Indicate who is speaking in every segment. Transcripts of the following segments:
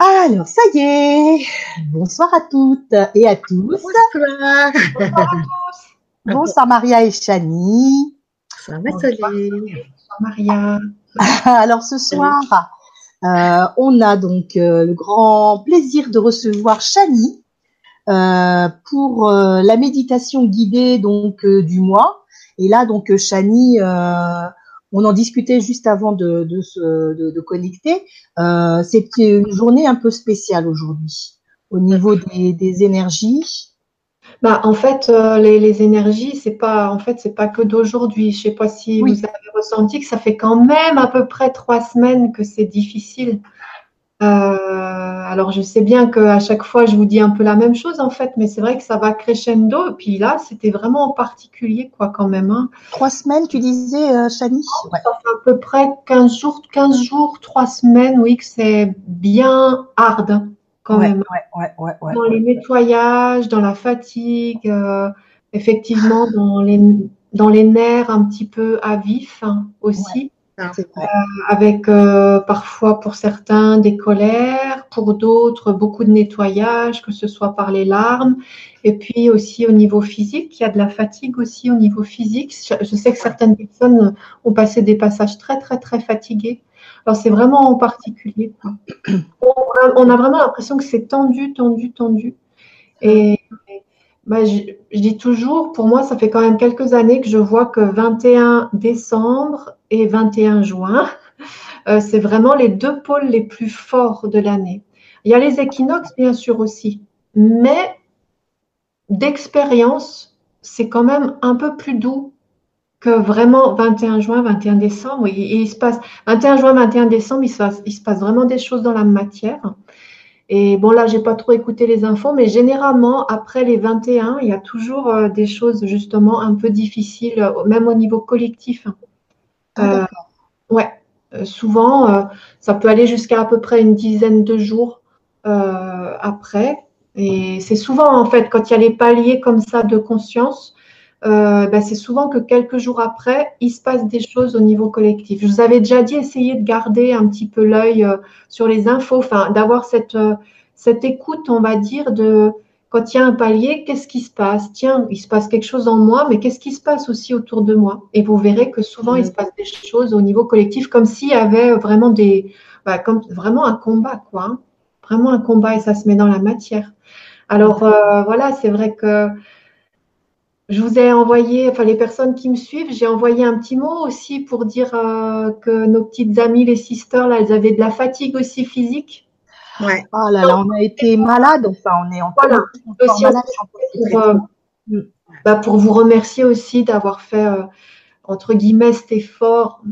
Speaker 1: Alors, ça y est. Bonsoir à toutes et à tous.
Speaker 2: Bonsoir.
Speaker 1: Bonsoir à tous. Bonsoir Maria et Chani.
Speaker 2: Bonsoir Nathalie.
Speaker 3: Bonsoir Maria.
Speaker 1: Alors ce soir, euh, on a donc euh, le grand plaisir de recevoir Chani euh, pour euh, la méditation guidée donc euh, du mois. Et là donc Chani, euh, on en discutait juste avant de, de se de, de connecter. Euh, C'est une journée un peu spéciale aujourd'hui au niveau des, des énergies.
Speaker 3: Bah, en fait, euh, les, les énergies, c'est pas, en fait, c'est pas que d'aujourd'hui. Je sais pas si
Speaker 1: Oui.
Speaker 3: vous avez ressenti que ça fait quand même à peu près trois semaines que c'est difficile. Euh, alors, je sais bien qu'à chaque fois, je vous dis un peu la même chose, en fait, mais c'est vrai que ça va crescendo. Et puis là, c'était vraiment en particulier, quoi, quand même, hein.
Speaker 1: Trois semaines, tu disais, euh, Chani Ouais.
Speaker 3: Ça fait à peu près 15 jours, 15 jours, trois semaines, oui, que c'est bien hard, quand
Speaker 1: Ouais,
Speaker 3: même.
Speaker 1: ouais, ouais, ouais, ouais.
Speaker 3: Dans les nettoyages, dans la fatigue, euh, effectivement, dans les, dans les nerfs un petit peu à vif hein, aussi, Avec euh, parfois pour certains des colères, pour d'autres beaucoup de nettoyage, que ce soit par les larmes, et puis aussi au niveau physique, il y a de la fatigue aussi au niveau physique. Je, je sais que certaines personnes ont passé des passages très très très fatigués. Alors c'est vraiment en particulier. On, on a vraiment l'impression que c'est tendu, tendu, tendu. Et bah, je, je dis toujours, pour moi, ça fait quand même quelques années que je vois que 21 décembre et 21 juin, euh, c'est vraiment les deux pôles les plus forts de l'année. Il y a les équinoxes, bien sûr, aussi. Mais d'expérience, c'est quand même un peu plus doux que vraiment 21 juin, 21 décembre. Il, se passe 21 juin, 21 décembre, il se passe, il se passe vraiment des choses dans la matière. Et bon, là, j'ai pas trop écouté les infos, mais généralement, après les 21, il y a toujours euh, des choses justement un peu difficiles, euh, même au niveau collectif.
Speaker 1: Ah,
Speaker 3: Euh, ouais, Euh, souvent, euh, ça peut aller jusqu'à à peu près une dizaine de jours après. Et c'est souvent, en fait, quand il y a les paliers comme ça de conscience, euh, ben, c'est souvent que quelques jours après, il se passe des choses au niveau collectif. Je vous avais déjà dit, essayez de garder un petit peu l'œil euh, sur les infos, enfin, d'avoir cette, euh, cette écoute, on va dire, de quand il y a un palier, qu'est-ce qui se passe? Tiens, il se passe quelque chose en moi, mais qu'est-ce qui se passe aussi autour de moi? Et vous verrez que souvent, il se passe des choses au niveau collectif, comme s'il y avait vraiment des, bah, comme vraiment un combat, quoi. hein. Vraiment un combat, et ça se met dans la matière. Alors, euh, voilà, c'est vrai que je vous ai envoyé, enfin les personnes qui me suivent, j'ai envoyé un petit mot aussi pour dire euh, que nos petites amies, les sisters, là, elles avaient de la fatigue aussi physique.
Speaker 2: Ouais.
Speaker 1: Ah là là, on a été malade, enfin on est encore,
Speaker 3: Voilà.
Speaker 1: encore
Speaker 3: Aussi,
Speaker 1: malade. j'en profite.
Speaker 3: Pour, euh, bah, pour vous remercier aussi d'avoir fait, euh, entre guillemets, cet effort.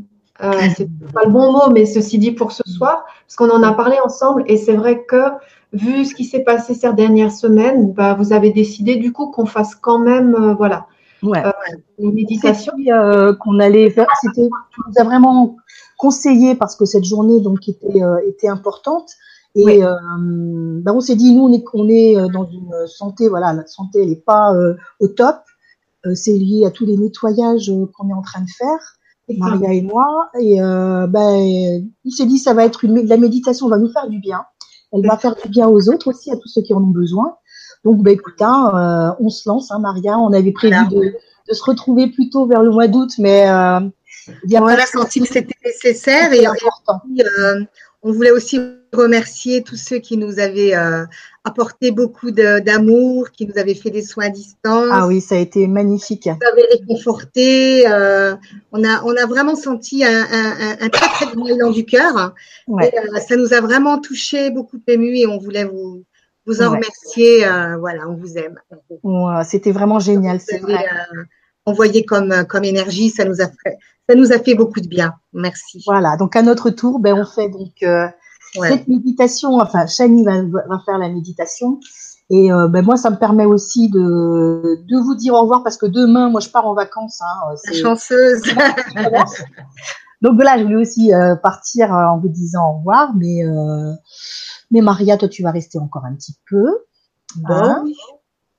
Speaker 3: Euh, c'est pas le bon mot, mais ceci dit pour ce soir, parce qu'on en a parlé ensemble, et c'est vrai que vu ce qui s'est passé ces dernières semaines, bah, vous avez décidé du coup qu'on fasse quand même, euh, voilà,
Speaker 1: Ouais.
Speaker 3: une méditation.
Speaker 1: Euh, qu'on allait faire, c'était, tu nous as vraiment conseillé parce que cette journée donc était, euh, était importante. Et
Speaker 3: Oui.
Speaker 1: euh, ben, on s'est dit, nous, on est, on est euh, dans une santé, voilà, la santé, elle n'est pas euh, au top. Euh, c'est lié à tous les nettoyages euh, qu'on est en train de faire. Maria et moi. Et euh, ben, il s'est dit, ça va être une, la méditation va nous faire du bien. Elle va faire du bien aux autres aussi, à tous ceux qui en ont besoin. Donc, ben, écoute, hein, euh, on se lance, hein, Maria. On avait prévu
Speaker 2: Voilà.
Speaker 1: de, de se retrouver plus tôt vers le mois d'août, mais euh, il y a
Speaker 2: a senti que c'était nécessaire et
Speaker 1: important.
Speaker 2: On voulait aussi remercier tous ceux qui nous avaient euh, apporté beaucoup de- d'amour, qui nous avaient fait des soins à distance,
Speaker 1: Ah oui, ça a été magnifique.
Speaker 2: nous avaient réconforté. euh, on, a, on a vraiment senti un, un, un- très très grand élan du cœur.
Speaker 1: Ouais.
Speaker 2: Et, euh, ça nous a vraiment touché, beaucoup ému et on voulait vous, vous en
Speaker 1: Ouais.
Speaker 2: remercier. euh, voilà, on vous aime.
Speaker 1: Ouais, C'était vraiment génial, c'est vrai.
Speaker 2: Euh, envoyé comme, comme énergie, ça nous a fait, ça nous a fait beaucoup de bien. Merci.
Speaker 1: Voilà. Donc à notre tour, ben on fait donc euh,
Speaker 2: Ouais.
Speaker 1: cette méditation. Enfin, Chani va, va faire la méditation. Et euh, ben moi, ça me permet aussi de, de vous dire au revoir parce que demain, moi, je pars en vacances. Hein, c'est-
Speaker 2: Chanceuse.
Speaker 1: Donc voilà, je voulais aussi euh, partir euh, en vous disant au revoir, mais euh, mais Maria, toi, tu vas rester encore un petit peu. Hein
Speaker 2: Bon,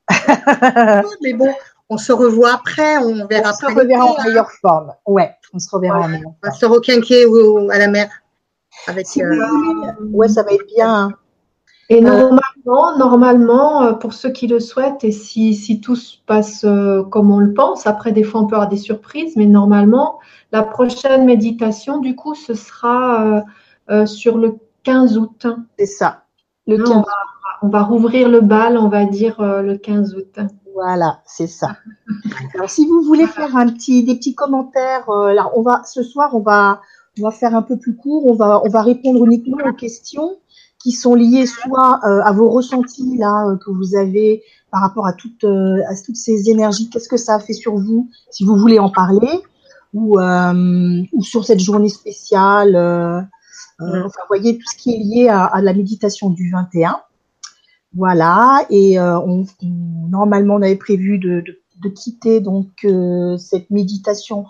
Speaker 2: mais bon, on se revoit après, on verra
Speaker 1: on se reverra en
Speaker 2: hein.
Speaker 1: meilleure forme. Ouais, on se reverra en meilleure
Speaker 2: On
Speaker 1: forme.
Speaker 2: se requinquer ou à la mer. Avec,
Speaker 1: Si vous
Speaker 2: euh,
Speaker 1: voulez, ouais, ça va être bien. hein.
Speaker 3: Et normalement, normalement, pour ceux qui le souhaitent, et si, si tout se passe comme on le pense, après des fois on peut avoir des surprises, mais normalement, la prochaine méditation, du coup, ce sera sur le 15 août.
Speaker 1: C'est ça.
Speaker 3: Le 15 août on va rouvrir le bal, on va dire euh, le 15 août.
Speaker 1: Voilà, c'est ça. Alors, si vous voulez faire un petit, des petits commentaires, euh, on va ce soir, on va, on va faire un peu plus court. On va, on va répondre uniquement aux questions qui sont liées soit euh, à vos ressentis là que vous avez par rapport à toutes, à toutes ces énergies. Qu'est-ce que ça a fait sur vous, si vous voulez en parler, ou, ou sur cette journée spéciale. enfin, vous voyez tout ce qui est lié à, à la méditation du 21. Voilà, et euh, on, normalement on avait prévu de, de, quitter donc euh, cette méditation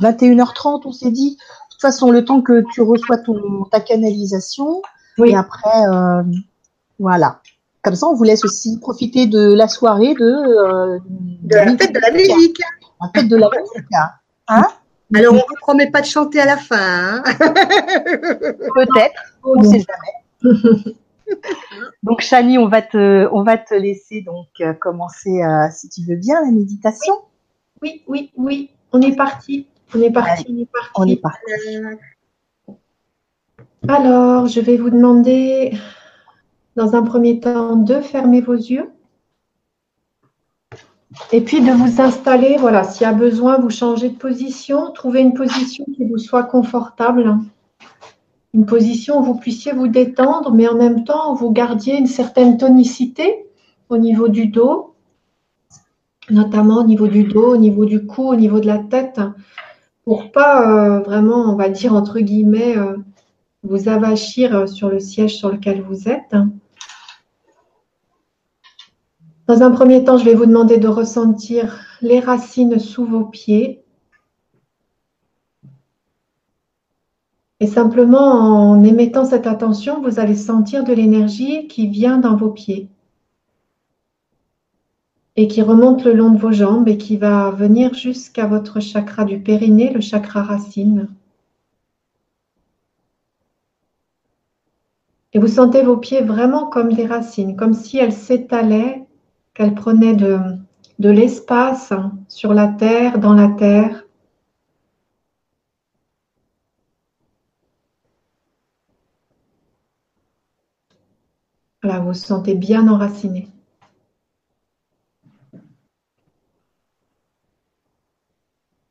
Speaker 1: 21h30, on s'est dit. De toute façon, le temps que tu reçois ton, ta canalisation, et après, euh, voilà. Comme ça, on vous laisse aussi profiter de la soirée de,
Speaker 2: de, la fête de la musique.
Speaker 1: La fête de la musique. Hein
Speaker 2: Alors, on ne vous promet pas de chanter à la fin. Hein
Speaker 1: Peut-être, on ne sait jamais. donc, Chani, on va te, on va te laisser donc euh, commencer, euh, si tu veux bien, la méditation.
Speaker 3: Oui, oui, oui. On est parti. On est parti.
Speaker 1: on est parti.
Speaker 3: Alors, je vais vous demander, dans un premier temps, de fermer vos yeux. Et puis de vous installer, voilà, s'il y a besoin, vous changez de position, trouvez une position qui vous soit confortable une position où vous puissiez vous détendre, mais en même temps vous gardiez une certaine tonicité au niveau du dos, notamment au niveau du dos, au niveau du cou, au niveau de la tête, pour pas euh, vraiment, on va dire entre guillemets, euh, vous avachir sur le siège sur lequel vous êtes. Dans un premier temps, je vais vous demander de ressentir les racines sous vos pieds, Et simplement en émettant cette attention, vous allez sentir de l'énergie qui vient dans vos pieds et qui remonte le long de vos jambes et qui va venir jusqu'à votre chakra du périnée, le chakra racine. Et vous sentez vos pieds vraiment comme des racines, comme si elles s'étalaient, qu'elles prenaient de, de l'espace sur la terre, dans la terre, Voilà, vous vous sentez bien enraciné.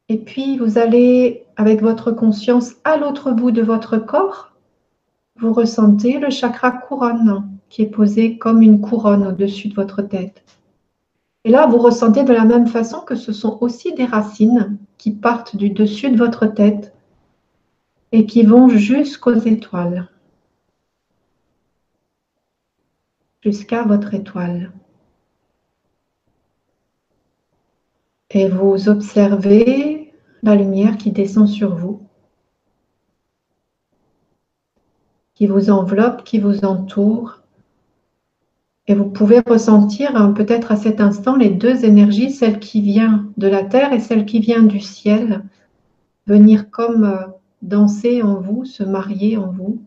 Speaker 3: Et puis, vous allez, avec votre conscience, à l'autre bout de votre corps, vous ressentez le chakra couronne qui est posé comme une couronne au-dessus de votre tête. Et là, vous ressentez de la même façon que ce sont aussi des racines qui partent du dessus de votre tête et qui vont jusqu'aux étoiles. Jusqu'à votre étoile. Et vous observez la lumière qui descend sur vous, qui vous enveloppe, qui vous entoure. Et vous pouvez ressentir hein, peut-être à cet instant les deux énergies, celle qui vient de la terre et celle qui vient du ciel, venir comme euh, danser en vous, se marier en vous.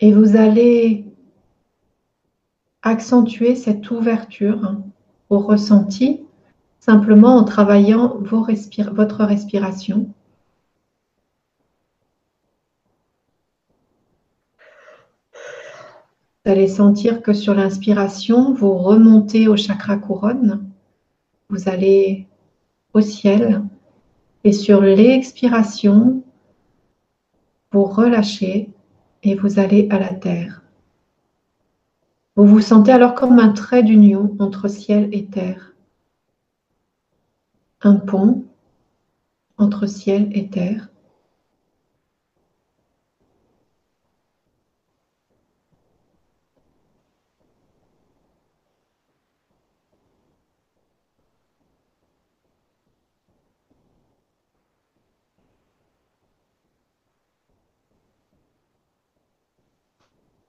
Speaker 3: Et vous allez accentuer cette ouverture au ressenti simplement en travaillant votre respiration. Vous allez sentir que sur l'inspiration, vous remontez au chakra couronne, vous allez au ciel, et sur l'expiration, vous relâchez et vous allez à la terre. Vous vous sentez alors comme un trait d'union entre ciel et terre. Un pont entre ciel et terre.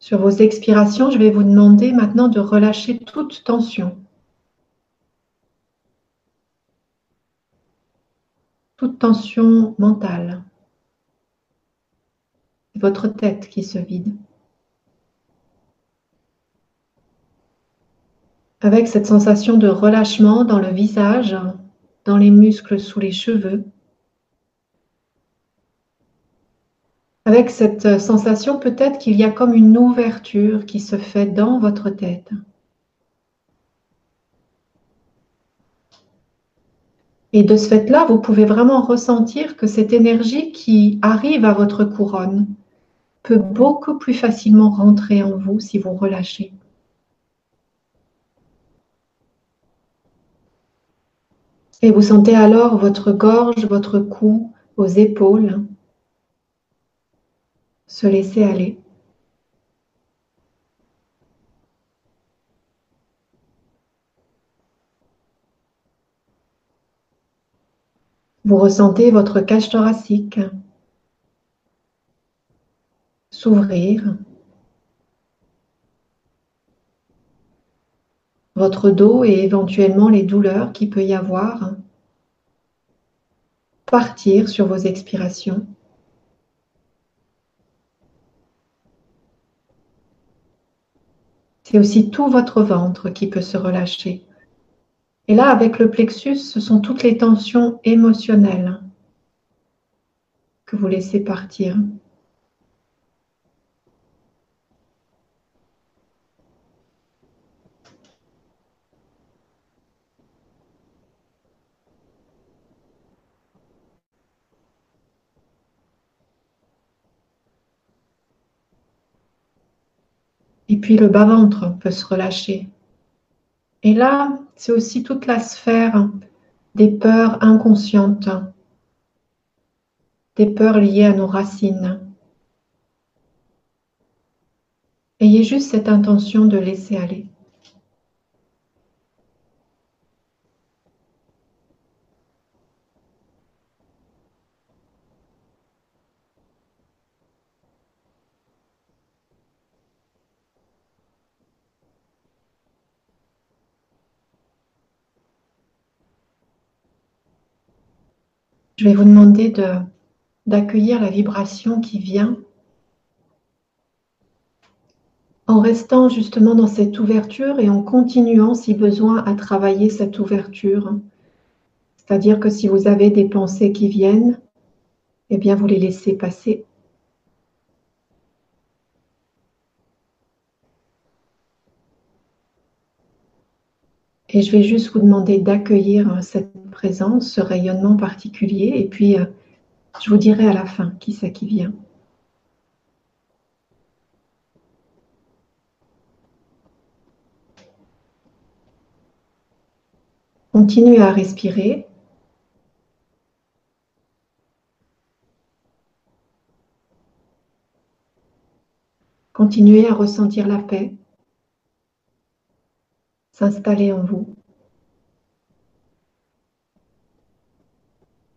Speaker 3: Sur vos expirations, je vais vous demander maintenant de relâcher toute tension. Toute tension mentale, votre tête qui se vide. Avec cette sensation de relâchement dans le visage, dans les muscles sous les cheveux, avec cette sensation peut-être qu'il y a comme une ouverture qui se fait dans votre tête. Et de ce fait-là, vous pouvez vraiment ressentir que cette énergie qui arrive à votre couronne peut beaucoup plus facilement rentrer en vous si vous relâchez. Et vous sentez alors votre gorge, votre cou, vos épaules se laisser aller. Vous ressentez votre cage thoracique s'ouvrir, votre dos et éventuellement les douleurs qu'il peut y avoir partir sur vos expirations. C'est aussi tout votre ventre qui peut se relâcher. Et là, avec le plexus, ce sont toutes les tensions émotionnelles que vous laissez partir. Et puis le bas-ventre peut se relâcher. Et là, c'est aussi toute la sphère des peurs inconscientes, des peurs liées à nos racines. Ayez juste cette intention de laisser aller. Je vais vous demander d'accueillir la vibration qui vient en restant justement dans cette ouverture et en continuant si besoin à travailler cette ouverture. C'est-à-dire que si vous avez des pensées qui viennent, eh bien vous les laissez passer. Et je vais juste vous demander d'accueillir cette présence, ce rayonnement particulier, et puis euh, je vous dirai à la fin qui c'est qui vient. Continuez à respirer. Continuez à ressentir la paix s'installer en vous.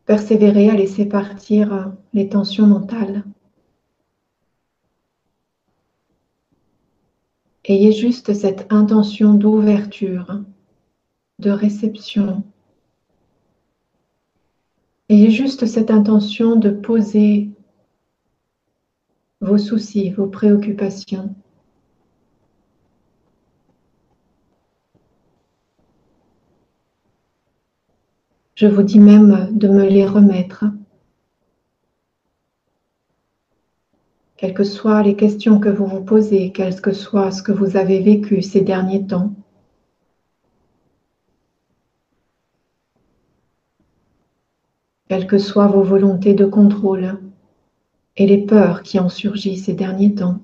Speaker 3: Persévérez à laisser partir les tensions mentales. Ayez juste cette intention d'ouverture, de réception. Ayez juste cette intention de poser vos soucis, vos préoccupations Je vous dis même de me les remettre. Quelles que soient les questions que vous vous posez, quel que soit ce que vous avez vécu ces derniers temps. Quelles que soient vos volontés de contrôle et les peurs qui ont surgi ces derniers temps.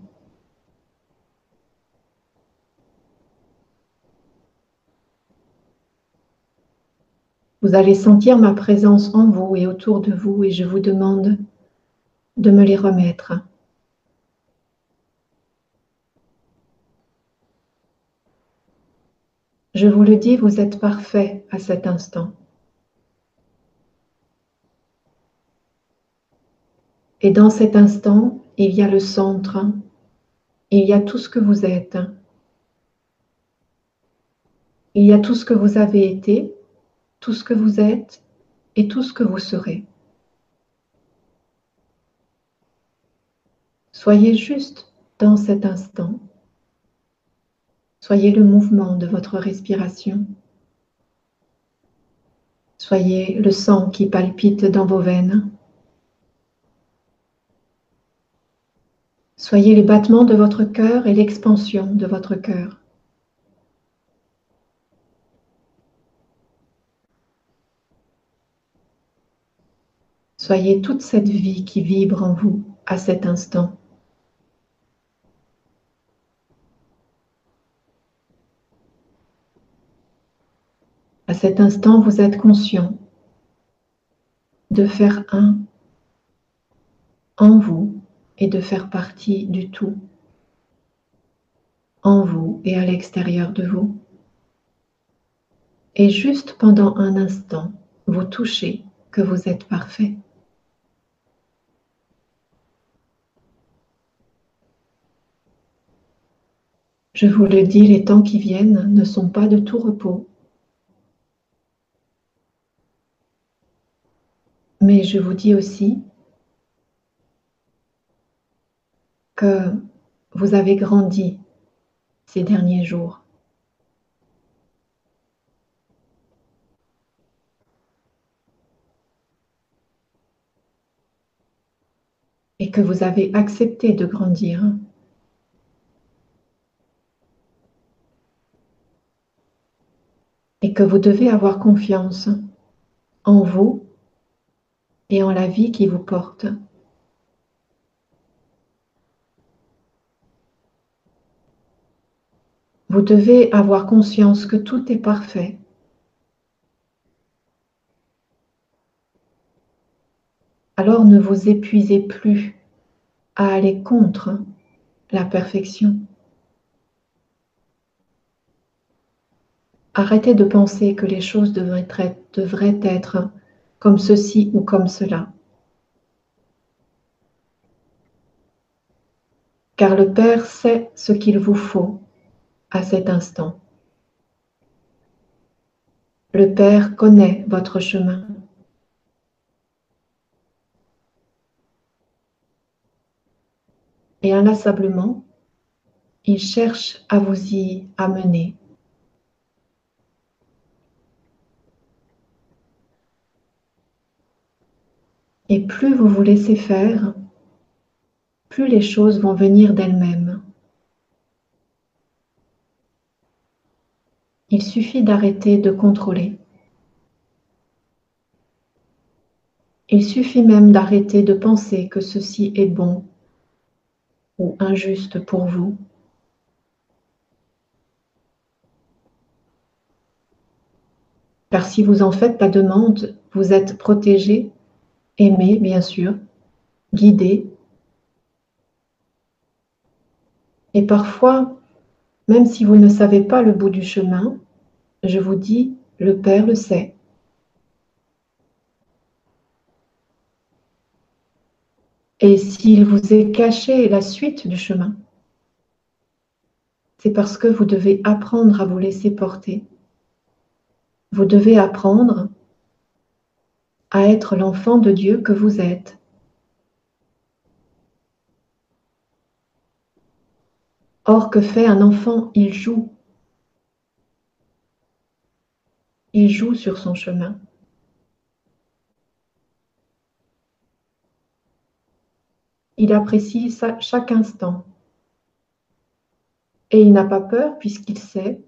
Speaker 3: Vous allez sentir ma présence en vous et autour de vous et je vous demande de me les remettre. Je vous le dis, vous êtes parfait à cet instant. Et dans cet instant, il y a le centre, il y a tout ce que vous êtes. Il y a tout ce que vous avez été tout ce que vous êtes et tout ce que vous serez. Soyez juste dans cet instant. Soyez le mouvement de votre respiration. Soyez le sang qui palpite dans vos veines. Soyez les battements de votre cœur et l'expansion de votre cœur. Soyez toute cette vie qui vibre en vous à cet instant. À cet instant, vous êtes conscient de faire un en vous et de faire partie du tout en vous et à l'extérieur de vous. Et juste pendant un instant, vous touchez que vous êtes parfait. Je vous le dis, les temps qui viennent ne sont pas de tout repos. Mais je vous dis aussi que vous avez grandi ces derniers jours. Et que vous avez accepté de grandir. et que vous devez avoir confiance en vous et en la vie qui vous porte. Vous devez avoir conscience que tout est parfait. Alors ne vous épuisez plus à aller contre la perfection. Arrêtez de penser que les choses devraient être, comme ceci ou comme cela. Car le Père sait ce qu'il vous faut à cet instant. Le Père connaît votre chemin. Et inlassablement, il cherche à vous y amener. Et plus vous vous laissez faire, plus les choses vont venir d'elles-mêmes. Il suffit d'arrêter de contrôler. Il suffit même d'arrêter de penser que ceci est bon ou injuste pour vous. Car si vous en faites la demande, vous êtes protégé Aimer, bien sûr, guider. Et parfois, même si vous ne savez pas le bout du chemin, je vous dis, le Père le sait. Et s'il vous est caché la suite du chemin, c'est parce que vous devez apprendre à vous laisser porter. Vous devez apprendre à être l'enfant de Dieu que vous êtes. Or, que fait un enfant? Il joue. Il joue sur son chemin. Il apprécie chaque instant. Et il n'a pas peur puisqu'il sait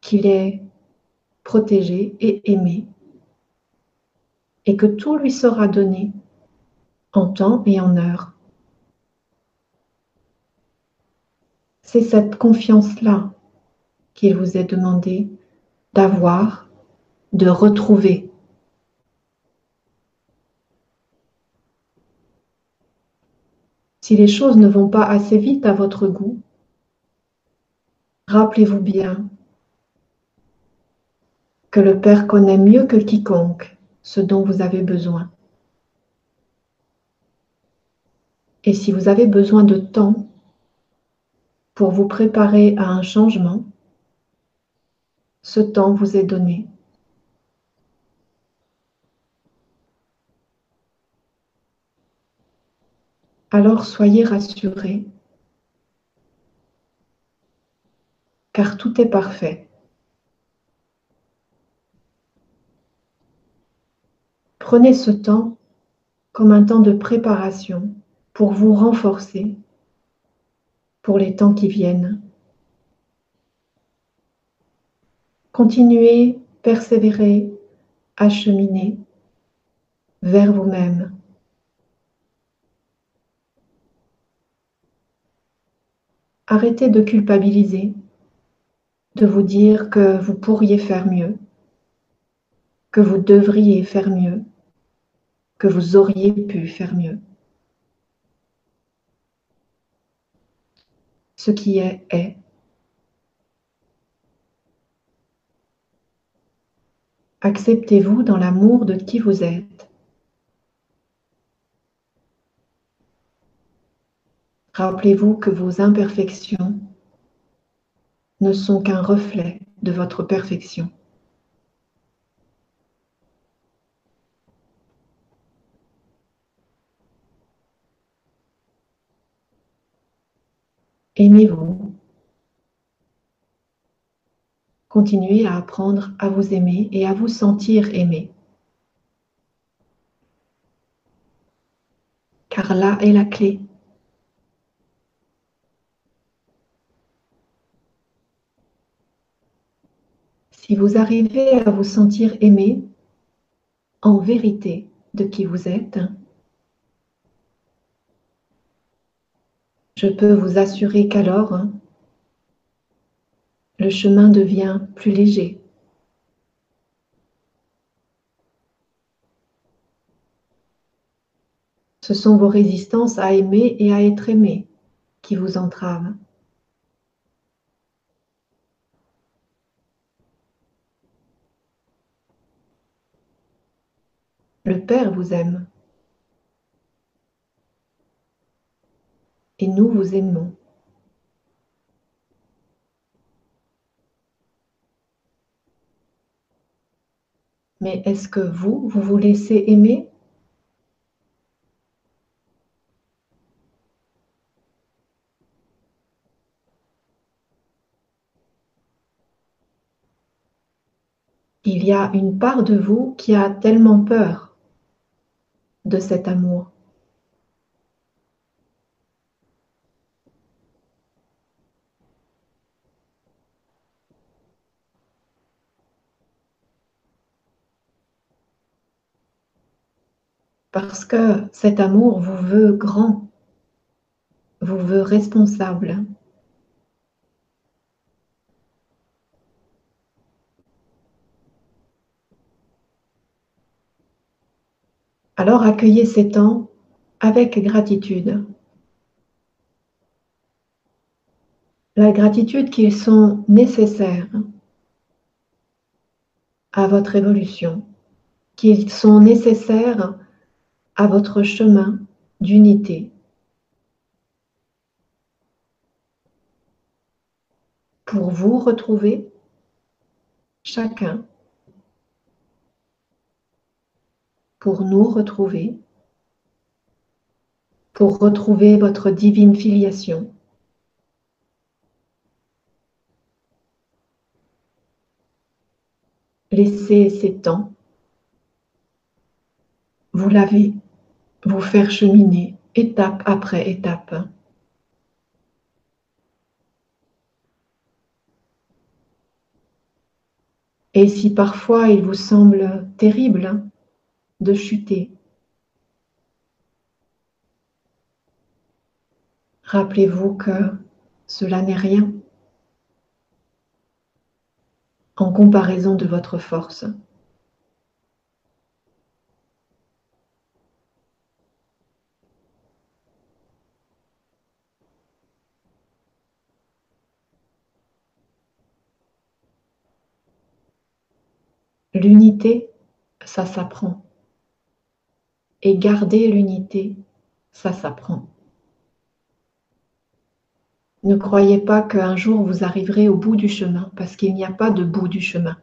Speaker 3: qu'il est protégé et aimé et que tout lui sera donné en temps et en heure. C'est cette confiance-là qu'il vous est demandé d'avoir, de retrouver. Si les choses ne vont pas assez vite à votre goût, rappelez-vous bien que le Père connaît mieux que quiconque ce dont vous avez besoin. Et si vous avez besoin de temps pour vous préparer à un changement, ce temps vous est donné. alors soyez rassurés, car tout est parfait. Prenez ce temps comme un temps de préparation pour vous renforcer pour les temps qui viennent. Continuez, persévérez, acheminez vers vous-même. Arrêtez de culpabiliser, de vous dire que vous pourriez faire mieux, que vous devriez faire mieux, que vous auriez pu faire mieux. Ce qui est est. Acceptez-vous dans l'amour de qui vous êtes. Rappelez-vous que vos imperfections ne sont qu'un reflet de votre perfection. Aimez-vous. Continuez à apprendre à vous aimer et à vous sentir aimé. Car là est la clé. Si vous arrivez à vous sentir aimé en vérité de qui vous êtes, je peux vous assurer qu'alors, le chemin devient plus léger. Ce sont vos résistances à aimer et à être aimé qui vous entravent. Le Père vous aime. Et nous vous aimons. Mais est-ce que vous, vous vous laissez aimer? Il y a une part de vous qui a tellement peur de cet amour. Parce que cet amour vous veut grand, vous veut responsable. Alors accueillez ces temps avec gratitude. La gratitude qu'ils sont nécessaires à votre évolution, qu'ils sont nécessaires à votre chemin d'unité. Pour vous retrouver chacun pour nous retrouver, pour retrouver votre divine filiation. Laissez ces temps vous laver, vous faire cheminer étape après étape. Et si parfois il vous semble terrible, de chuter. Rappelez-vous que cela n'est rien en comparaison de votre force. L'unité, ça s'apprend. Et garder l'unité, ça s'apprend. Ne croyez pas qu'un jour vous arriverez au bout du chemin, parce qu'il n'y a pas de bout du chemin.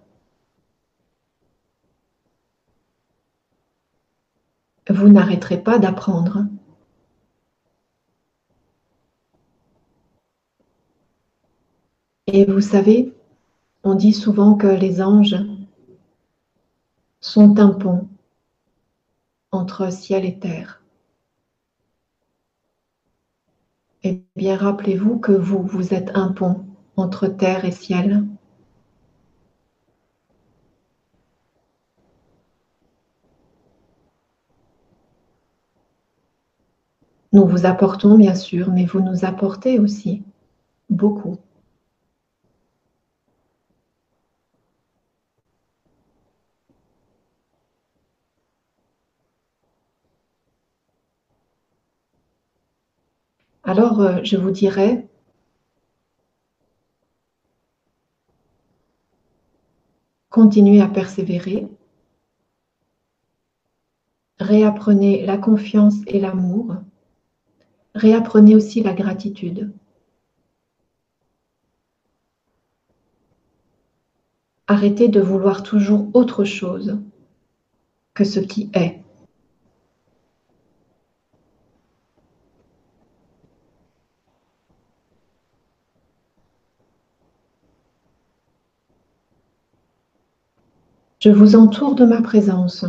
Speaker 3: Vous n'arrêterez pas d'apprendre. Et vous savez, on dit souvent que les anges sont un pont entre ciel et terre. Eh bien, rappelez-vous que vous, vous êtes un pont entre terre et ciel. Nous vous apportons bien sûr, mais vous nous apportez aussi beaucoup. Alors, euh, je vous dirais, continuez à persévérer, réapprenez la confiance et l'amour, réapprenez aussi la gratitude. Arrêtez de vouloir toujours autre chose que ce qui est. Je vous entoure de ma présence.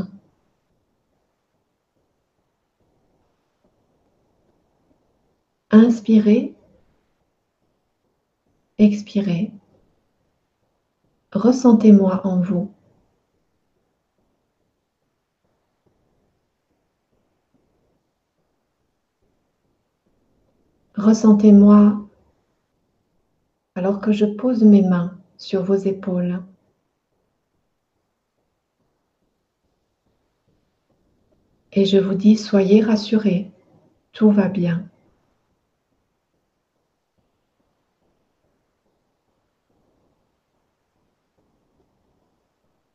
Speaker 3: Inspirez, expirez. Ressentez-moi en vous. Ressentez-moi alors que je pose mes mains sur vos épaules. Et je vous dis, soyez rassurés, tout va bien.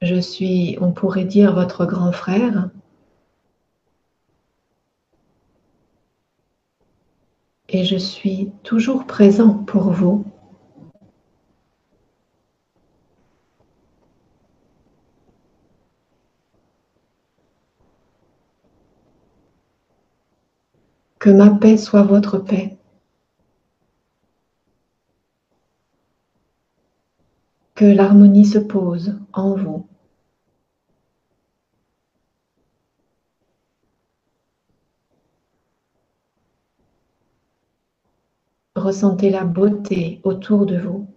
Speaker 3: Je suis, on pourrait dire, votre grand frère. Et je suis toujours présent pour vous. Que ma paix soit votre paix. Que l'harmonie se pose en vous. Ressentez la beauté autour de vous.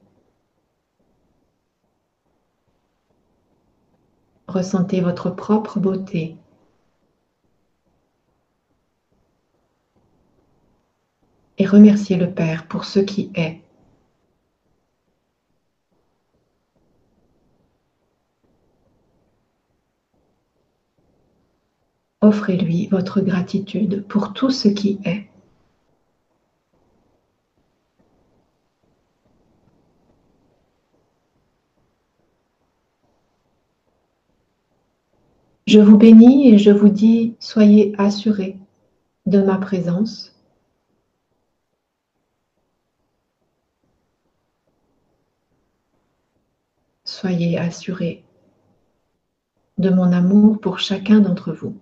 Speaker 3: Ressentez votre propre beauté et remerciez le Père pour ce qui est. Offrez-lui votre gratitude pour tout ce qui est. Je vous bénis et je vous dis, soyez assurés de ma présence soyez assurés de mon amour pour chacun d'entre vous.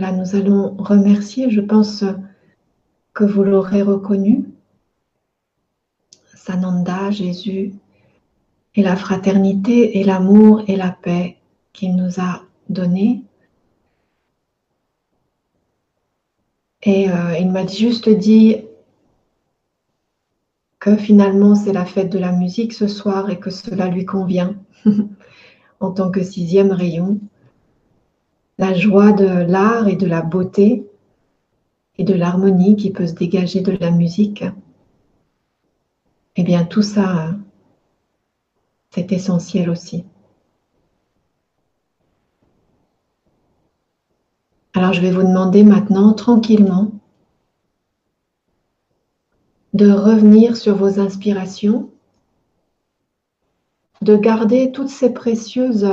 Speaker 3: Nous allons remercier, je pense que vous l'aurez reconnu, Sananda, Jésus, et la fraternité et l'amour et la paix qu'il nous a donné. Et euh, il m'a juste dit que finalement c'est la fête de la musique ce soir et que cela lui convient en tant que sixième rayon la joie de l'art et de la beauté et de l'harmonie qui peut se dégager de la musique, eh bien tout ça, c'est essentiel aussi. Alors je vais vous demander maintenant tranquillement de revenir sur vos inspirations, de garder toutes ces précieuses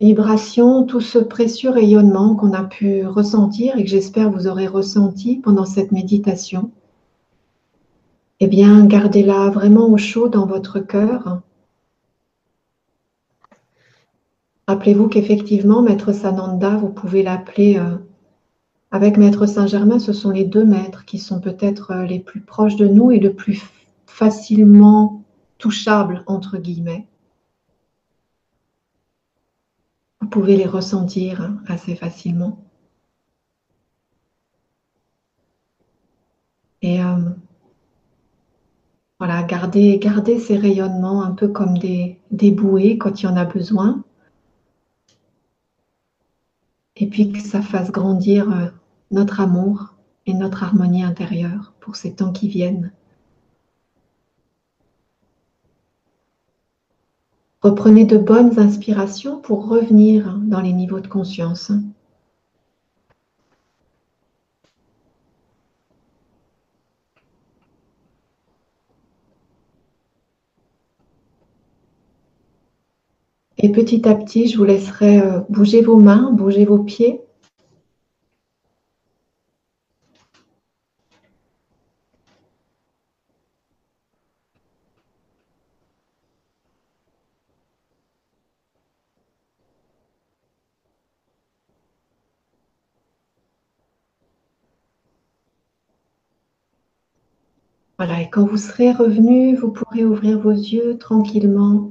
Speaker 3: vibration, tout ce précieux rayonnement qu'on a pu ressentir et que j'espère vous aurez ressenti pendant cette méditation, eh bien, gardez-la vraiment au chaud dans votre cœur. Rappelez-vous qu'effectivement, Maître Sananda, vous pouvez l'appeler euh, avec Maître Saint-Germain, ce sont les deux maîtres qui sont peut-être euh, les plus proches de nous et le plus facilement touchables, entre guillemets. Vous pouvez les ressentir assez facilement. Et euh, voilà, gardez, ces rayonnements un peu comme des, des bouées quand il y en a besoin. Et puis que ça fasse grandir euh, notre amour et notre harmonie intérieure pour ces temps qui viennent. Reprenez de bonnes inspirations pour revenir dans les niveaux de conscience. Et petit à petit, je vous laisserai euh, bouger vos mains, bouger vos pieds. Voilà, et quand vous serez revenu, vous pourrez ouvrir vos yeux tranquillement.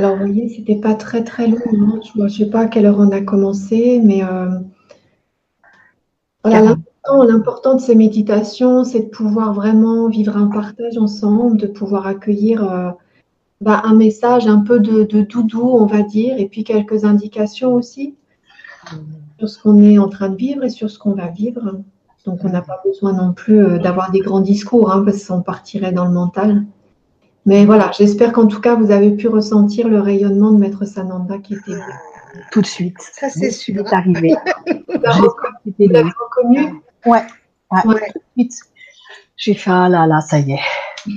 Speaker 3: Alors, vous voyez, c'était pas très très long. Hein. Je ne sais pas à quelle heure on a commencé, mais euh, l'important de ces méditations, c'est de pouvoir vraiment vivre un partage ensemble, de pouvoir accueillir euh, bah, un message un peu de, doudou, on va dire, et puis quelques indications aussi sur ce qu'on est en train de vivre et sur ce qu'on va vivre. Donc, on n'a pas besoin non plus euh, d'avoir des grands discours, hein, parce qu'on partirait dans le mental. Mais voilà, j'espère qu'en tout cas, vous avez pu ressentir le rayonnement de Maître Sananda qui était
Speaker 1: Tout de suite.
Speaker 2: Ça, c'est sûr.
Speaker 1: C'est arrivé.
Speaker 3: vous l'avez reconnu
Speaker 1: Ouais. ouais. Tout de suite. J'ai fait, ah là là, ça y est.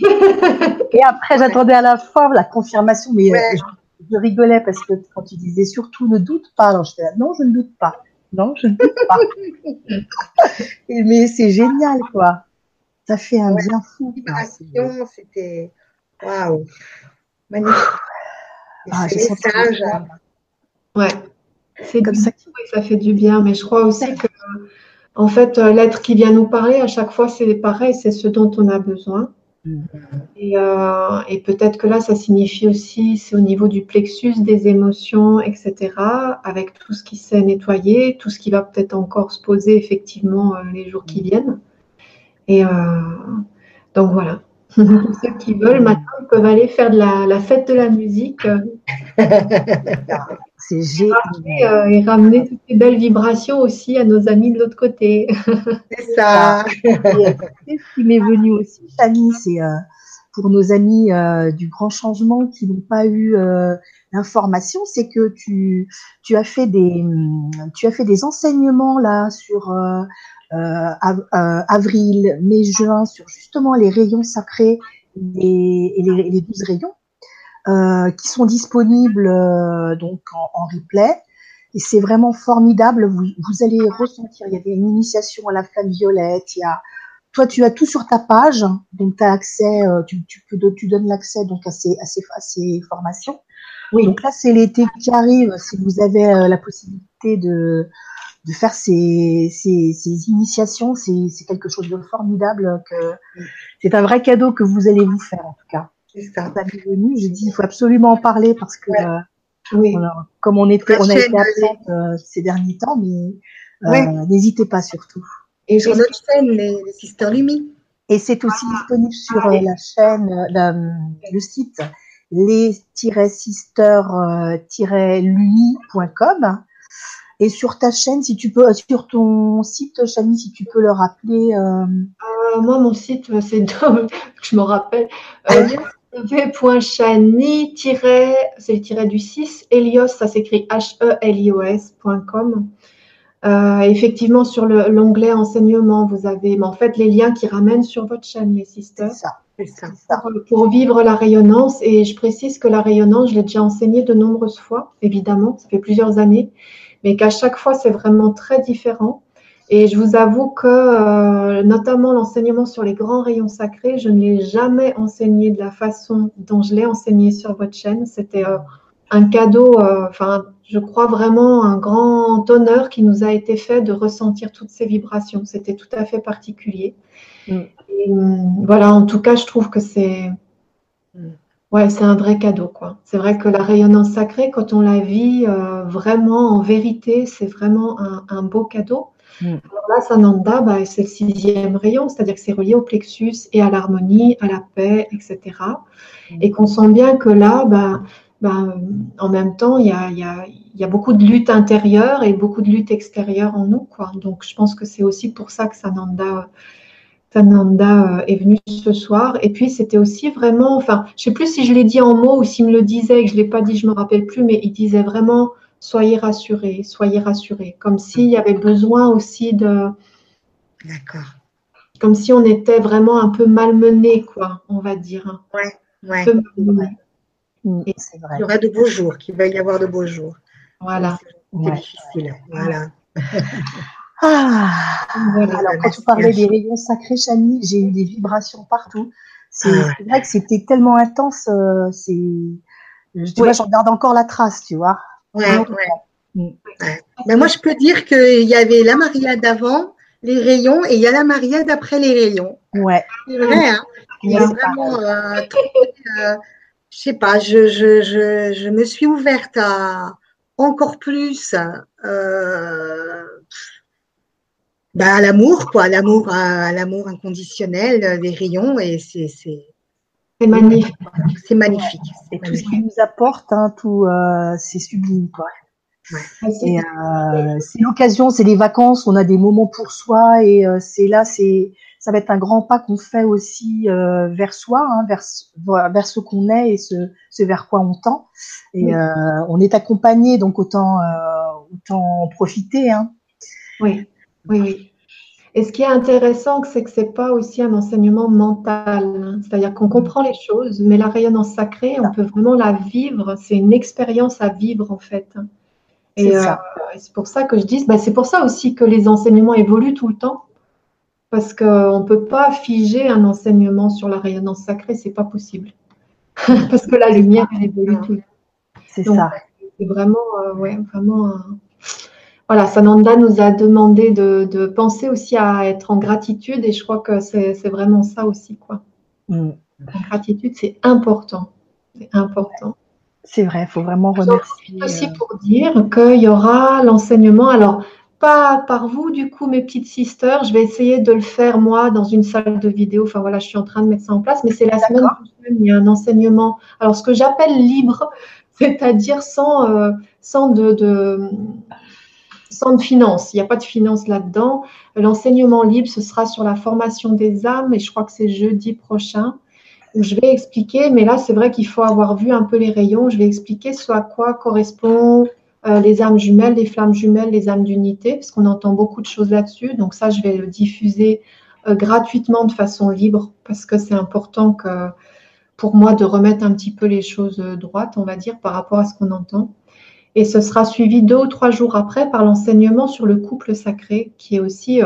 Speaker 1: Et après, j'attendais à la fin la confirmation, mais euh, je, rigolais parce que quand tu disais surtout ne doute pas, alors je disais, non, je ne doute pas. Non, je ne doute pas. mais c'est génial, quoi. Ça fait un bien fou.
Speaker 2: C'était Waouh, magnifique. Ah, hein.
Speaker 3: Ouais, c'est comme ça que ça fait du bien, mais je crois aussi que, en fait, euh, l'être qui vient nous parler, à chaque fois, c'est pareil, c'est ce dont on a besoin. Mm-hmm. Euh, et, peut-être que là, ça signifie aussi, c'est au niveau du plexus des émotions, etc., avec tout ce qui s'est nettoyé, tout ce qui va peut-être encore se poser effectivement euh, les jours qui viennent. Et donc voilà, ceux qui veulent, maintenant, ils peuvent aller faire de la, fête de la musique.
Speaker 1: C'est génial.
Speaker 3: Euh, et ramener toutes ces belles vibrations aussi à nos amis de l'autre côté.
Speaker 2: C'est ça.
Speaker 1: Ce qui m'est venu aussi, Fanny, c'est euh, pour nos amis euh, du grand changement qui n'ont pas eu l'information, c'est que tu, tu, as fait des, tu as fait des enseignements là sur euh, euh, avril, mai, juin sur justement les rayons sacrés et, les, les 12 rayons euh, qui sont disponibles donc en, replay. Et c'est vraiment formidable. Vous, vous, allez ressentir. Il y a une initiation à la flamme violette. Il y a, toi, tu as tout sur ta page. Donc, tu as accès. Tu, tu, peux, tu donnes l'accès donc à ces, à ces, à ces formations. Oui. Donc là, c'est l'été qui arrive. Si vous avez la possibilité de de faire ces, ces, ces initiations, c'est quelque chose de formidable. que C'est un vrai cadeau que vous allez vous faire, en tout cas.
Speaker 2: C'est ça.
Speaker 1: venu, j'ai dit, il faut absolument en parler parce que, euh, oui. comme on était, on a été absente euh, ces derniers temps, mais euh, n'hésitez pas surtout.
Speaker 2: Et sur notre chaîne, les, les Sister Lumi.
Speaker 1: Et c'est aussi disponible sur la chaîne, le site les-sister-lumi.com Et sur ta chaîne, si tu peux, euh, sur ton site, Chani, si tu peux le rappeler. Euh...
Speaker 3: Euh, moi, mon site, c'est je me rappelle. www.chani- c'est le tiret du 6, Helios, ça s'écrit H-E-L-I-O-S.com. Euh, effectivement, sur l'onglet enseignement, vous avez en fait les liens qui ramènent sur votre chaîne, mes sisters.
Speaker 1: Ça, ça.
Speaker 3: Pour, pour, vivre la rayonnance. Et je précise que la rayonnance, je l'ai déjà enseigné de nombreuses fois, évidemment, ça fait plusieurs années, mais qu'à chaque fois, c'est vraiment très différent. Et je vous avoue que, euh, notamment l'enseignement sur les grands rayons sacrés, je ne l'ai jamais enseigné de la façon dont je l'ai enseigné sur votre chaîne. C'était euh, un cadeau, euh, enfin, je crois vraiment un grand honneur qui nous a été fait de ressentir toutes ces vibrations. C'était tout à fait particulier. Mm. Et, voilà, en tout cas, je trouve que c'est mm. Ouais, c'est un vrai cadeau, quoi. C'est vrai que la rayonnance sacrée, quand on la vit euh, vraiment en vérité, c'est vraiment un, un, beau cadeau. Mm. Alors là, Sananda, bah, c'est le sixième rayon, c'est-à-dire que c'est relié au plexus et à l'harmonie, à la paix, etc. Et qu'on sent bien que là, bah, ben, en même temps, il y a, y, a, y a, beaucoup de lutte intérieure et beaucoup de lutte extérieure en nous. Quoi. Donc, je pense que c'est aussi pour ça que Sananda, Sananda euh, est venu ce soir. Et puis, c'était aussi vraiment, enfin, je ne sais plus si je l'ai dit en mots ou s'il me le disait et que je ne l'ai pas dit, je ne me rappelle plus, mais il disait vraiment soyez rassurés, soyez rassurés, comme s'il y avait besoin aussi de.
Speaker 2: D'accord.
Speaker 3: Comme si on était vraiment un peu malmené, quoi, on va dire.
Speaker 2: Ouais, ouais. Un peu Mm, il y aura de beaux jours, qu'il va y avoir de beaux jours.
Speaker 3: Voilà.
Speaker 2: C'est difficile. Voilà.
Speaker 1: Ah, voilà. Alors, quand tu parlais des rayons sacrés, Chani, j'ai eu des vibrations partout. C'est ah. vrai que c'était tellement intense. Euh, c'est, tu vois, j'en garde encore la trace, tu vois.
Speaker 2: Ouais, ouais. Mm. Mais moi, je peux dire qu'il y avait la Maria d'avant, les rayons, et il y a la Maria d'après les rayons.
Speaker 1: Ouais.
Speaker 2: C'est vrai, hein. Il y a vraiment euh, euh, je sais pas, je, je, je, je, me suis ouverte à encore plus euh, bah, à l'amour, quoi, à l'amour, à, l'amour inconditionnel des rayons, et c'est
Speaker 3: c'est magnifique.
Speaker 2: C'est magnifique.
Speaker 1: Et tout ce qui nous apporte, hein, tout, euh, c'est sublime, quoi. Ouais. Et euh, c'est l'occasion, c'est les vacances, on a des moments pour soi, et euh, c'est là, c'est ça va être un grand pas qu'on fait aussi euh, vers soi, hein, vers, vers ce qu'on est et ce, ce, vers quoi on tend. Et oui. euh, on est accompagné, donc autant, euh, autant en profiter. Hein.
Speaker 3: Oui, oui, oui. Et ce qui est intéressant, c'est que c'est pas aussi un enseignement mental. Hein. C'est-à-dire qu'on comprend les choses, mais la rayonnance sacrée, on peut vraiment la vivre. C'est une expérience à vivre en fait. Hein. Et euh, c'est pour ça que je dis, bah, c'est pour ça aussi que les enseignements évoluent tout le temps parce qu'on ne peut pas figer un enseignement sur la rayonnance sacrée, c'est pas possible. parce que la lumière, elle évolue tout.
Speaker 1: C'est ça.
Speaker 3: C'est vraiment, euh, ouais, vraiment. Euh... Voilà, Sananda nous a demandé de, de, penser aussi à être en gratitude et je crois que c'est vraiment ça aussi, quoi. Mm. La gratitude, c'est important. C'est important.
Speaker 1: C'est vrai, il faut vraiment remercier.
Speaker 3: aussi pour dire qu'il y aura l'enseignement. Alors, pas par vous, du coup, mes petites sisters. Je vais essayer de le faire moi dans une salle de vidéo. Enfin voilà, je suis en train de mettre ça en place, mais c'est la semaine prochaine. Il y a un enseignement. Alors, ce que j'appelle libre, c'est-à-dire sans, euh, sans de, de, sans finance. Il n'y a pas de finance là-dedans. L'enseignement libre, ce sera sur la formation des âmes, et je crois que c'est jeudi prochain. Où je vais expliquer, mais là, c'est vrai qu'il faut avoir vu un peu les rayons. Je vais expliquer ce à quoi correspond euh, les âmes jumelles, les flammes jumelles, les âmes d'unité, parce qu'on entend beaucoup de choses là-dessus. Donc ça, je vais le diffuser euh, gratuitement de façon libre, parce que c'est important que, pour moi de remettre un petit peu les choses euh, droites, on va dire, par rapport à ce qu'on entend. Et ce sera suivi deux ou trois jours après par l'enseignement sur le couple sacré, qui est aussi...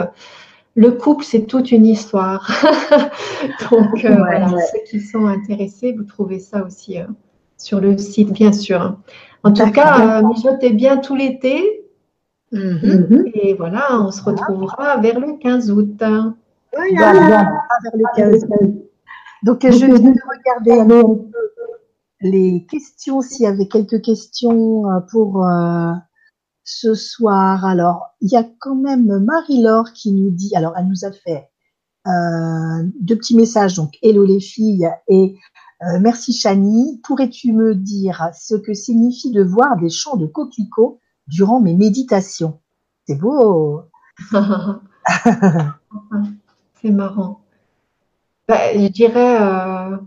Speaker 3: le couple, c'est toute une histoire. Donc, ouais, voilà, ouais. ceux qui sont intéressés, vous trouvez ça aussi sur le site, bien sûr. En tout cas, euh, mijotez bien tout l'été. Mm -hmm. Et voilà, on se retrouvera vers le 15 août.
Speaker 1: Voilà, voilà vers le 15 août. Donc, je vais regarder un peu les questions, s'il y avait quelques questions euh, pour euh, ce soir. Alors, il y a quand même Marie-Laure qui nous dit, alors elle nous a fait euh, deux petits messages, donc hello les filles et euh, merci Chani. Pourrais-tu me dire ce que signifie de voir des champs de coquelicots durant mes méditations? C'est beau.
Speaker 3: C'est marrant. Bah, je dirais, euh,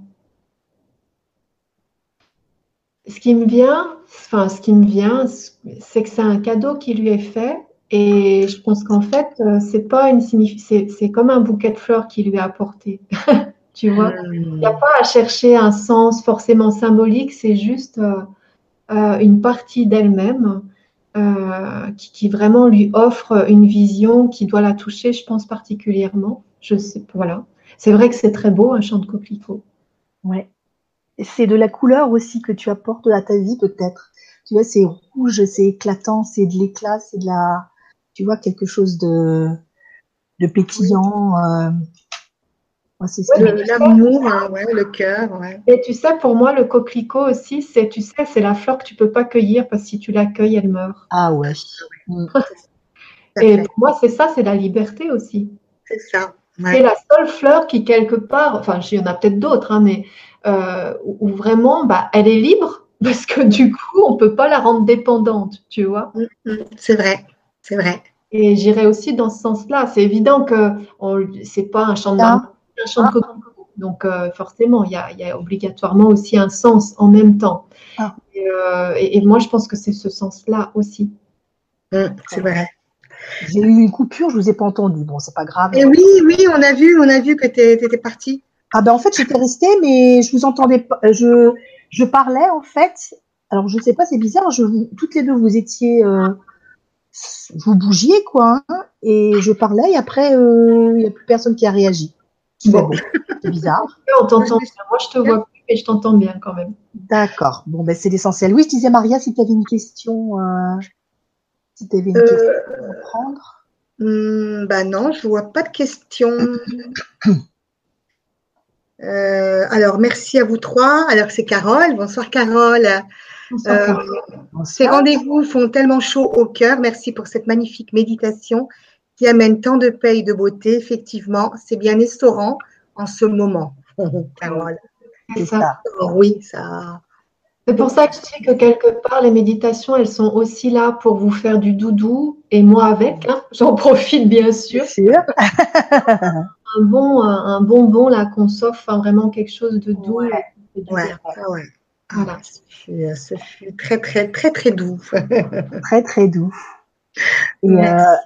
Speaker 3: ce qui me vient, enfin, ce qui me vient, c'est que c'est un cadeau qui lui est fait. Et je pense qu'en fait, euh, c'est pas une c'est comme un bouquet de fleurs qui lui est apporté. tu vois, il n'y a pas à chercher un sens forcément symbolique, c'est juste euh, euh, une partie d'elle-même qui, qui, vraiment lui offre une vision qui doit la toucher, je pense particulièrement. Je sais, voilà. C'est vrai que c'est très beau un champ de coquelicot.
Speaker 1: Ouais c'est de la couleur aussi que tu apportes à ta vie peut-être. Tu vois, c'est rouge, c'est éclatant, c'est de l'éclat, c'est de la, tu vois, quelque chose de, de pétillant. Euh...
Speaker 2: c'est l'amour, hein, ouais, le cœur. Ouais.
Speaker 3: Et tu sais, pour moi, le coquelicot aussi, c'est, tu sais, c'est la fleur que tu peux pas cueillir parce que si tu l'accueilles, elle meurt.
Speaker 1: Ah ouais.
Speaker 3: Et pour moi, c'est ça, c'est la liberté aussi.
Speaker 2: C'est ça.
Speaker 3: C'est la seule fleur qui, quelque part, enfin, il y en a peut-être d'autres, hein, mais euh, où vraiment, bah, elle est libre parce que du coup, on peut pas la rendre dépendante, tu vois. Mm,
Speaker 2: mm, c'est vrai, c'est vrai.
Speaker 3: Et j'irai aussi dans ce sens-là. C'est évident que c'est pas un champ de ah. un champ de ah. Donc euh, forcément, il y, a, obligatoirement aussi un sens en même temps. Ah. Euh, et, moi, je pense que c'est ce sens-là aussi.
Speaker 2: Mm, c'est vrai.
Speaker 1: J'ai eu une coupure, je vous ai pas entendu. Bon, c'est pas grave.
Speaker 2: Et oui, oui, on a vu, on a vu que tu étais partie.
Speaker 1: Ah ben en fait j'étais restée mais je vous entendais pas. Je je parlais en fait. Alors je sais pas c'est bizarre. Je toutes les deux vous étiez euh, vous bougiez quoi hein, et je parlais et après euh, il n'y a plus personne qui a réagi.
Speaker 3: Bon, c'est bizarre. On t'entend Moi je te vois plus mais je t'entends bien quand même.
Speaker 1: D'accord. Bon ben c'est l'essentiel. Oui je disais Maria si tu avais une question. Euh, si tu avais une question à prendre.
Speaker 2: Bah non je vois pas de question. Euh, alors, merci à vous trois. Alors, c'est Carole. Bonsoir, Carole. Euh, ces rendez-vous font tellement chaud au cœur. Merci pour cette magnifique méditation qui amène tant de paix et de beauté. Effectivement, c'est bien restaurant en ce moment, Carole.
Speaker 3: C'est ça.
Speaker 2: oui, ça.
Speaker 3: C'est pour ça que je dis que quelque part, les méditations, elles sont aussi là pour vous faire du doudou et moi avec. Hein. J'en profite bien sûr.
Speaker 1: sûr.
Speaker 3: un bon, un bonbon là qu'on s'offre, vraiment quelque chose de doux.
Speaker 2: Ouais, ouais, Voilà. C'est très, très, très, très doux.
Speaker 1: très, très doux. Euh,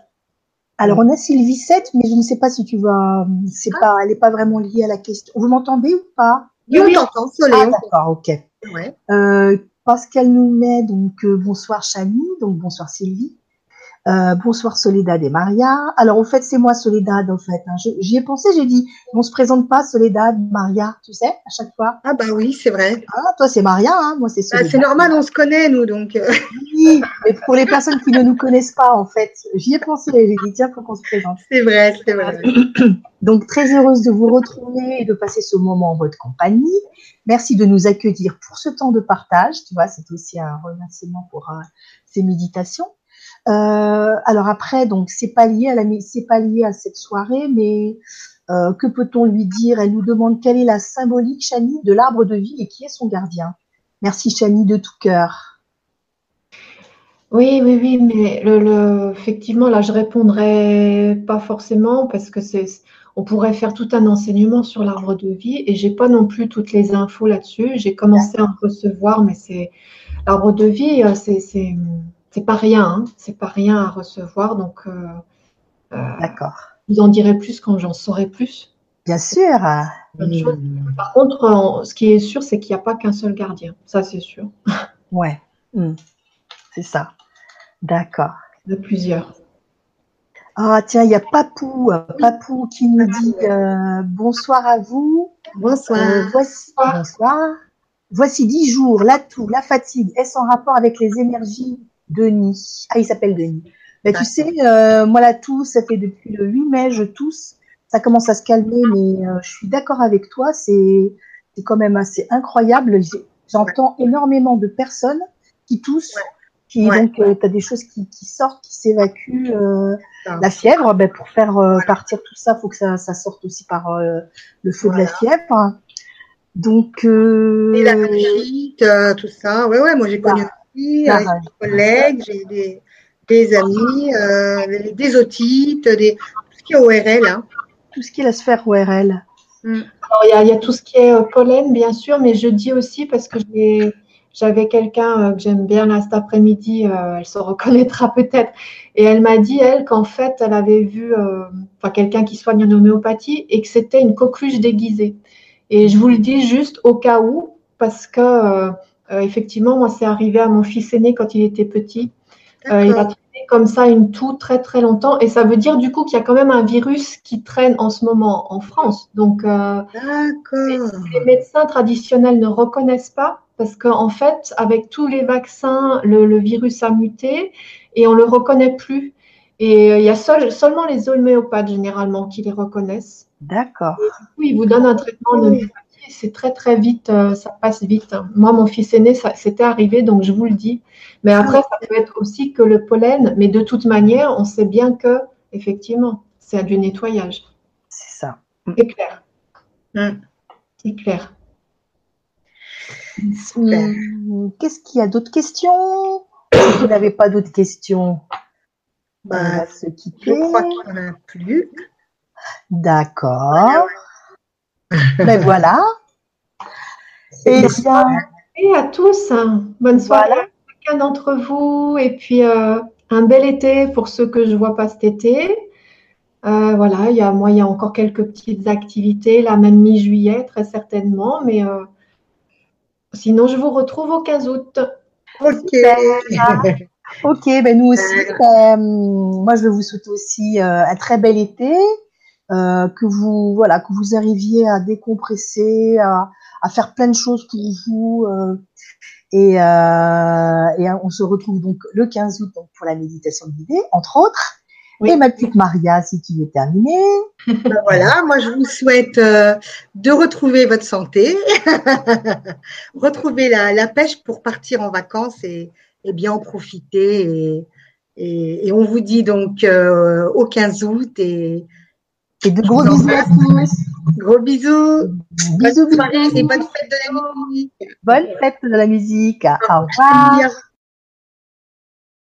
Speaker 1: alors, on a Sylvie 7, mais je ne sais pas si tu vas. C'est ah. pas, elle n'est pas vraiment liée à la question. Vous m'entendez ou pas?
Speaker 2: Oui, oui, t'entends,
Speaker 1: Ah, d'accord, ok. Ouais. Euh, parce qu'elle nous met donc euh, bonsoir Chani, donc bonsoir Sylvie. Euh, bonsoir Soledad et Maria. Alors en fait c'est moi Soledad en fait. Hein. J'y ai pensé, j'ai dit on se présente pas Soledad, Maria, tu sais, à chaque fois.
Speaker 2: Ah bah oui c'est vrai.
Speaker 1: Ah toi c'est Maria, hein. moi c'est bah, Soledad.
Speaker 2: c'est normal, on se connaît nous donc. Euh.
Speaker 1: Oui, mais pour les personnes qui ne nous connaissent pas en fait, j'y ai pensé, j'ai dit tiens faut qu'on se présente.
Speaker 2: C'est vrai, c'est vrai.
Speaker 1: donc très heureuse de vous retrouver et de passer ce moment en votre compagnie. Merci de nous accueillir pour ce temps de partage. Tu vois, c'est aussi un remerciement pour euh, ces méditations. Euh, alors après, donc c'est pas lié à pas lié à cette soirée, mais euh, que peut-on lui dire? Elle nous demande quelle est la symbolique, Chani, de l'arbre de vie et qui est son gardien. Merci Chani de tout cœur.
Speaker 3: Oui, oui, oui, mais effectivement, là, je répondrai pas forcément parce que c'est, on pourrait faire tout un enseignement sur l'arbre de vie et j'ai pas non plus toutes les infos là-dessus. J'ai commencé à en recevoir, mais c'est l'arbre de vie, euh, c'est, c'est pas rien, hein. c'est pas rien à recevoir. Donc, euh,
Speaker 1: euh, d'accord.
Speaker 3: Vous en direz plus quand j'en saurai plus.
Speaker 1: Bien sûr.
Speaker 3: Par contre, ce qui est sûr, c'est qu'il n'y a pas qu'un seul gardien. Ça, c'est sûr.
Speaker 1: Ouais, hmm. c'est ça. D'accord.
Speaker 3: De plusieurs.
Speaker 1: Ah tiens, il y a Papou, Papou qui nous dit euh, bonsoir à vous.
Speaker 2: Bonsoir.
Speaker 1: voici, bonsoir. Voici dix jours, l'atout, la fatigue, est-ce en rapport avec les énergies Denis. Ah, il s'appelle Denis. Mais tu sais, euh, moi la tousse, ça fait depuis le 8 mai, je tousse. Ça commence à se calmer, mais euh, je suis d'accord avec toi, c'est quand même assez incroyable. J'entends énormément de personnes qui toussent, qui donc euh, tu as des choses qui, qui sortent, qui s'évacuent. la fièvre, ben, pour faire partir tout ça, faut que ça, ça sorte aussi par le feu de la fièvre. Donc
Speaker 2: et la tout ça, ouais ouais, moi j'ai connu des collègues, j'ai des, amis, euh, des otites, des, tout ce qui est ORL. Hein.
Speaker 1: Tout ce qui est la sphère ORL.
Speaker 3: Mm. il y, a tout ce qui est euh, pollen, bien sûr, mais je dis aussi parce que j'avais quelqu'un que j'aime bien là cet après-midi, elle se reconnaîtra peut-être, et elle m'a dit, elle, qu'en fait, elle avait vu enfin, quelqu'un qui soigne en homéopathie et que c'était une coqueluche déguisée. Et je vous le dis juste au cas où, parce que euh, euh, effectivement, moi, c'est arrivé à mon fils aîné quand il était petit. Euh, il a traîné comme ça une toux très très longtemps, et ça veut dire du coup qu'il y a quand même un virus qui traîne en ce moment en France. Donc, les médecins traditionnels ne reconnaissent pas parce qu'en en fait, avec tous les vaccins, le, virus a muté et on le reconnaît plus. Et il y a seulement les homéopathes généralement qui les reconnaissent.
Speaker 1: D'accord.
Speaker 3: Oui, il vous donne un traitement de c'est très très vite, euh, ça passe vite. Moi, mon fils aîné, ça c'était arrivé, donc je vous le dis. Mais après, ça peut être aussi que le pollen, mais de toute manière, on sait bien que, effectivement, c'est du nettoyage.
Speaker 1: C'est ça.
Speaker 3: C'est clair. Mm. C'est clair.
Speaker 1: Hmm, qu'est-ce qu'il y a d'autres questions? Vous n'avez pas d'autres questions?
Speaker 2: Bah, On va se quitter. Je crois qu'il n'y en a plus.
Speaker 1: D'accord. Ben voilà.
Speaker 3: Et bien. Et à tous, bonne soirée à chacun d'entre vous. Et puis, euh, un bel été pour ceux que je ne vois pas cet été. Euh, voilà, il y a, moi, il y a encore quelques petites activités, là, même mi-juillet, très certainement. Mais euh, sinon, je vous retrouve au 15 août.
Speaker 2: Ok.
Speaker 1: ok, ben nous aussi. moi, je vous souhaiter aussi un très bel été. Euh, que vous voilà que vous arriviez à décompresser, à, à faire plein de choses pour vous. Euh, et, euh, et, on se retrouve donc le 15 août donc, pour la méditation guidée, entre autres. Et ma petite Maria, si tu veux terminer.
Speaker 2: Ben voilà, moi je vous souhaite euh, de retrouver votre santé, retrouver la, la, pêche pour partir en vacances et, et bien en profiter. Et, et, et, on vous dit donc euh, au 15 août et
Speaker 1: et de gros bisous à tous.
Speaker 2: Gros bisous.
Speaker 1: Bisous, bisous.
Speaker 2: Et bonne fête de la musique.
Speaker 1: Bonne fête de la musique. Au revoir.